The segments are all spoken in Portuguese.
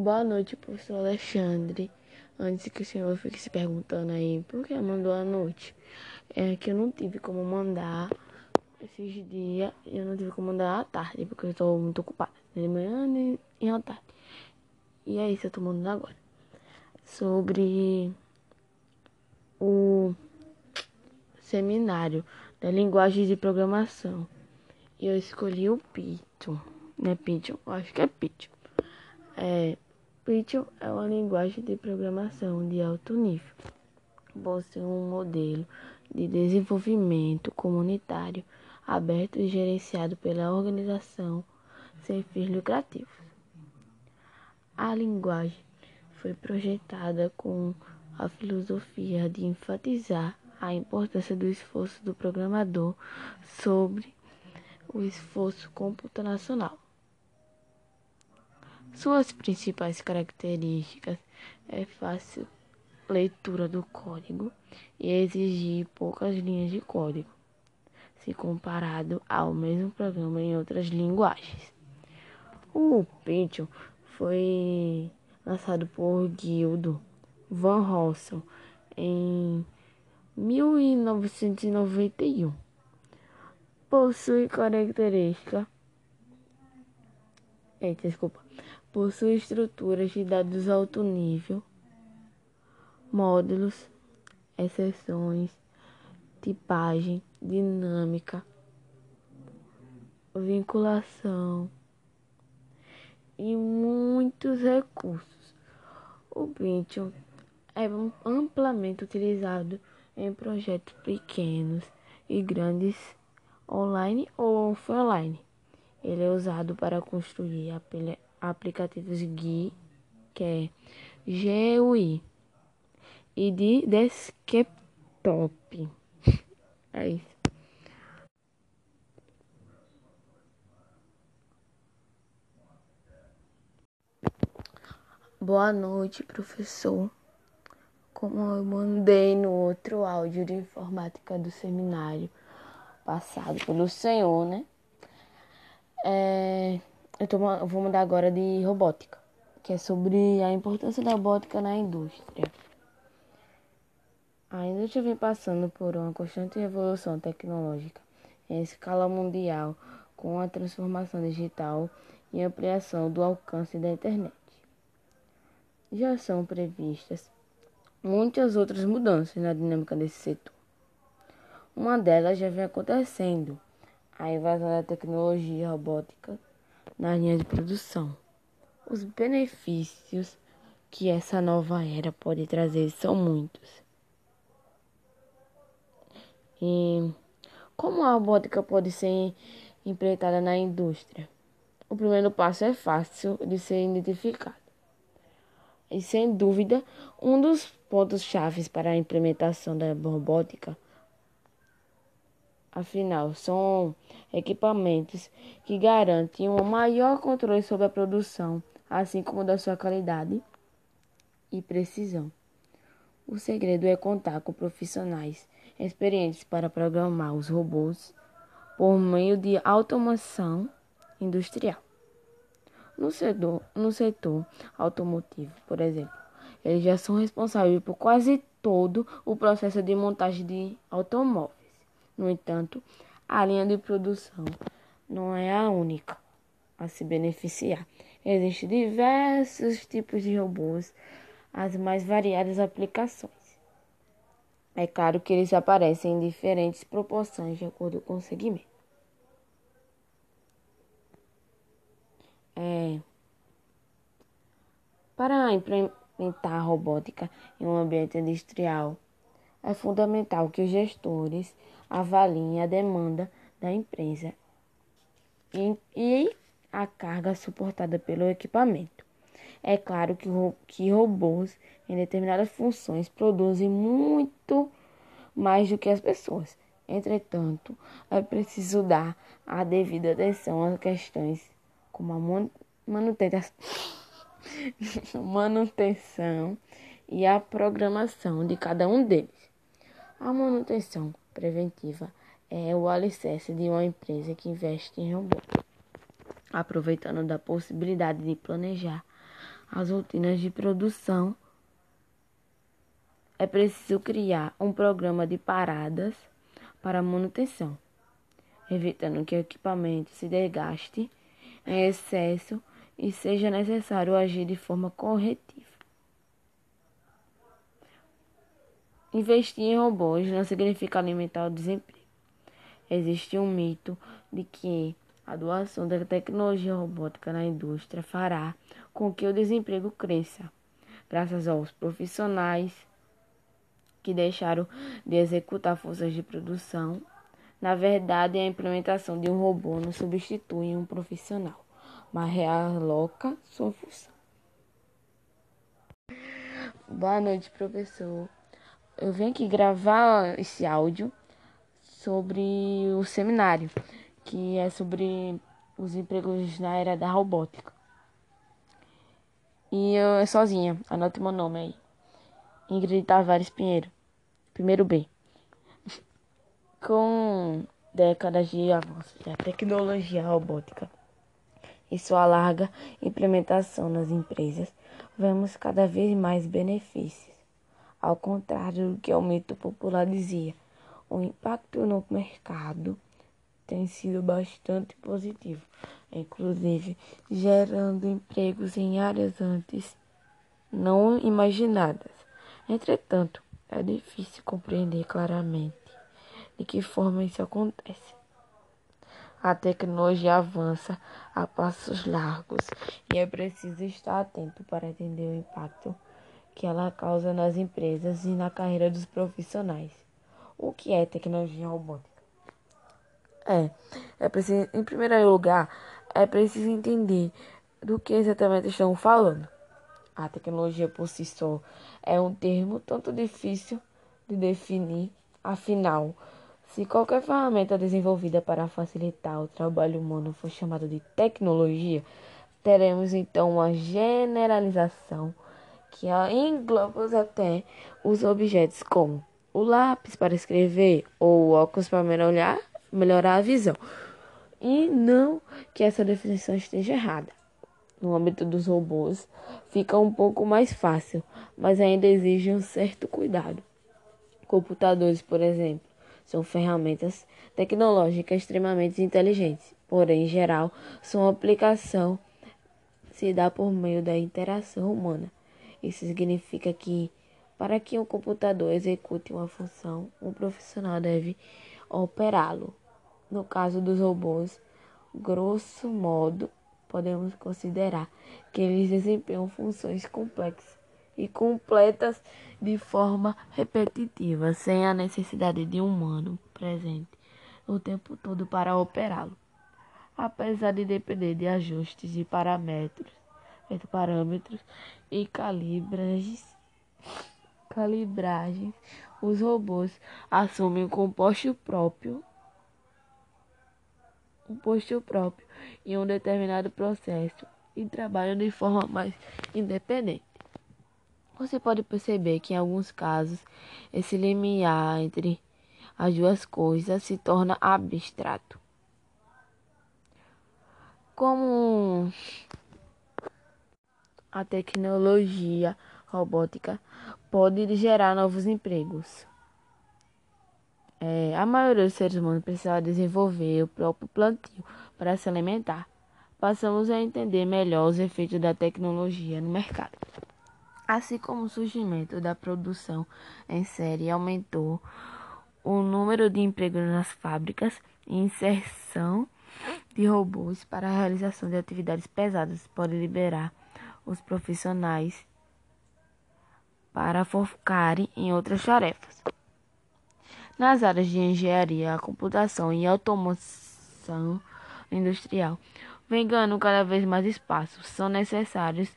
Boa noite, professor Alexandre. Antes que o senhor fique se perguntando aí por que mandou a noite, é que eu não tive como mandar esses dias, eu não tive como mandar à tarde, porque eu estou muito ocupada, de manhã e à tarde. E é isso, eu estou mandando agora. Sobre o seminário da linguagem de programação. E eu escolhi o Python, né? Python, eu acho que é Python. É, Python é uma linguagem de programação de alto nível. Possui um modelo de desenvolvimento comunitário aberto e gerenciado pela organização sem fins lucrativos. A linguagem foi projetada com a filosofia de enfatizar a importância do esforço do programador sobre o esforço computacional. Suas principais características é fácil leitura do código e exigir poucas linhas de código, se comparado ao mesmo programa em outras linguagens. O Python foi lançado por Guildo Van Rossum em 1991. Possui característica. Eita, desculpa possui estruturas de dados alto nível, módulos, exceções, tipagem, dinâmica, vinculação e muitos recursos. O Python é amplamente utilizado em projetos pequenos e grandes online ou offline. Ele é usado para construir aplicativos GUI, que é GUI, e de desktop. É isso. Boa noite, professor. Como eu mandei no outro áudio de informática do seminário passado pelo senhor, né? É, eu, tô, vou mudar agora de robótica, que é sobre a importância da robótica na indústria. A indústria vem passando por uma constante evolução tecnológica em escala mundial, com a transformação digital e ampliação do alcance da internet. Já são previstas muitas outras mudanças na dinâmica desse setor. Uma delas já vem acontecendo, a invasão da tecnologia robótica na linha de produção. Os benefícios que essa nova era pode trazer são muitos. E como a robótica pode ser empreitada na indústria? O primeiro passo é fácil de ser identificado. E sem dúvida, um dos pontos chaves para a implementação da robótica Afinal, são equipamentos que garantem um maior controle sobre a produção, assim como da sua qualidade e precisão. O segredo é contar com profissionais experientes para programar os robôs por meio de automação industrial. No setor, no setor automotivo, por exemplo, eles já são responsáveis por quase todo o processo de montagem de automóveis. No entanto, a linha de produção não é a única a se beneficiar. Existem diversos tipos de robôs, as mais variadas aplicações. É claro que eles aparecem em diferentes proporções de acordo com o segmento. É, para implementar a robótica em um ambiente industrial, é fundamental que os gestores avaliem a demanda da empresa e, e a carga suportada pelo equipamento. É claro que, que robôs em determinadas funções produzem muito mais do que as pessoas. Entretanto, é preciso dar a devida atenção às questões como a manutenção, manutenção e a programação de cada um deles. A manutenção preventiva é o alicerce de uma empresa que investe em robô, aproveitando da possibilidade de planejar as rotinas de produção, é preciso criar um programa de paradas para manutenção, evitando que o equipamento se desgaste em excesso e seja necessário agir de forma corretiva. Investir em robôs não significa alimentar o desemprego. Existe um mito de que a doação da tecnologia robótica na indústria fará com que o desemprego cresça, graças aos profissionais que deixaram de executar forças de produção. Na verdade, a implementação de um robô não substitui um profissional, mas realoca sua função. Boa noite, professor. Eu venho aqui gravar esse áudio sobre o seminário que é sobre os empregos na era da robótica. E eu é sozinha, anote meu nome aí. Ingrid Tavares Pinheiro, primeiro B. Com décadas de avanço da tecnologia robótica e sua larga implementação nas empresas, vemos cada vez mais benefícios. Ao contrário do que o mito popular dizia, o impacto no mercado tem sido bastante positivo, inclusive gerando empregos em áreas antes não imaginadas. Entretanto, é difícil compreender claramente de que forma isso acontece. A tecnologia avança a passos largos e é preciso estar atento para entender o impacto que ela causa nas empresas e na carreira dos profissionais. O que é tecnologia robótica? É, é preciso, em primeiro lugar, é preciso entender do que exatamente estão falando. A tecnologia por si só é um termo tanto difícil de definir, afinal, se qualquer ferramenta desenvolvida para facilitar o trabalho humano for chamada de tecnologia, teremos então uma generalização que engloba até os objetos como o lápis para escrever ou o óculos para mergulhar melhorar a visão. E não que essa definição esteja errada. No âmbito dos robôs, fica um pouco mais fácil, mas ainda exige um certo cuidado. Computadores, por exemplo, são ferramentas tecnológicas extremamente inteligentes, porém, em geral, sua aplicação se dá por meio da interação humana. Isso significa que, para que um computador execute uma função, um profissional deve operá-lo. No caso dos robôs, grosso modo, podemos considerar que eles desempenham funções complexas e completas de forma repetitiva, sem a necessidade de um humano presente o tempo todo para operá-lo. Apesar de depender de ajustes de parâmetros, parâmetros e calibragens, calibragens, os robôs assumem um composto próprio um posto próprio em um determinado processo e trabalham de forma mais independente. Você pode perceber que em alguns casos esse limiar entre as duas coisas se torna abstrato. Como a tecnologia robótica pode gerar novos empregos. É, a maioria dos seres humanos precisava desenvolver o próprio plantio para se alimentar. Passamos a entender melhor os efeitos da tecnologia no mercado. Assim como o surgimento da produção em série aumentou o número de empregos nas fábricas e inserção de robôs para a realização de atividades pesadas pode liberar os profissionais para focarem em outras tarefas. Nas áreas de engenharia, computação e automação industrial, vem ganhando cada vez mais espaço. São necessários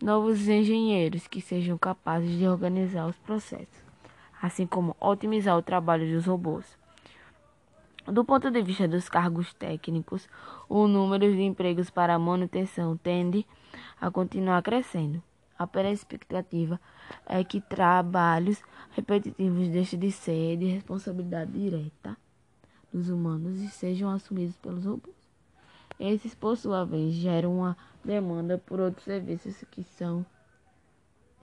novos engenheiros que sejam capazes de organizar os processos, assim como otimizar o trabalho dos robôs. Do ponto de vista dos cargos técnicos, o número de empregos para manutenção tende a continuar crescendo. A perspectiva é que trabalhos repetitivos deixem de ser de responsabilidade direta dos humanos e sejam assumidos pelos robôs. Esses, por sua vez, geram uma demanda por outros serviços que são,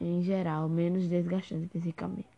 em geral, menos desgastantes fisicamente.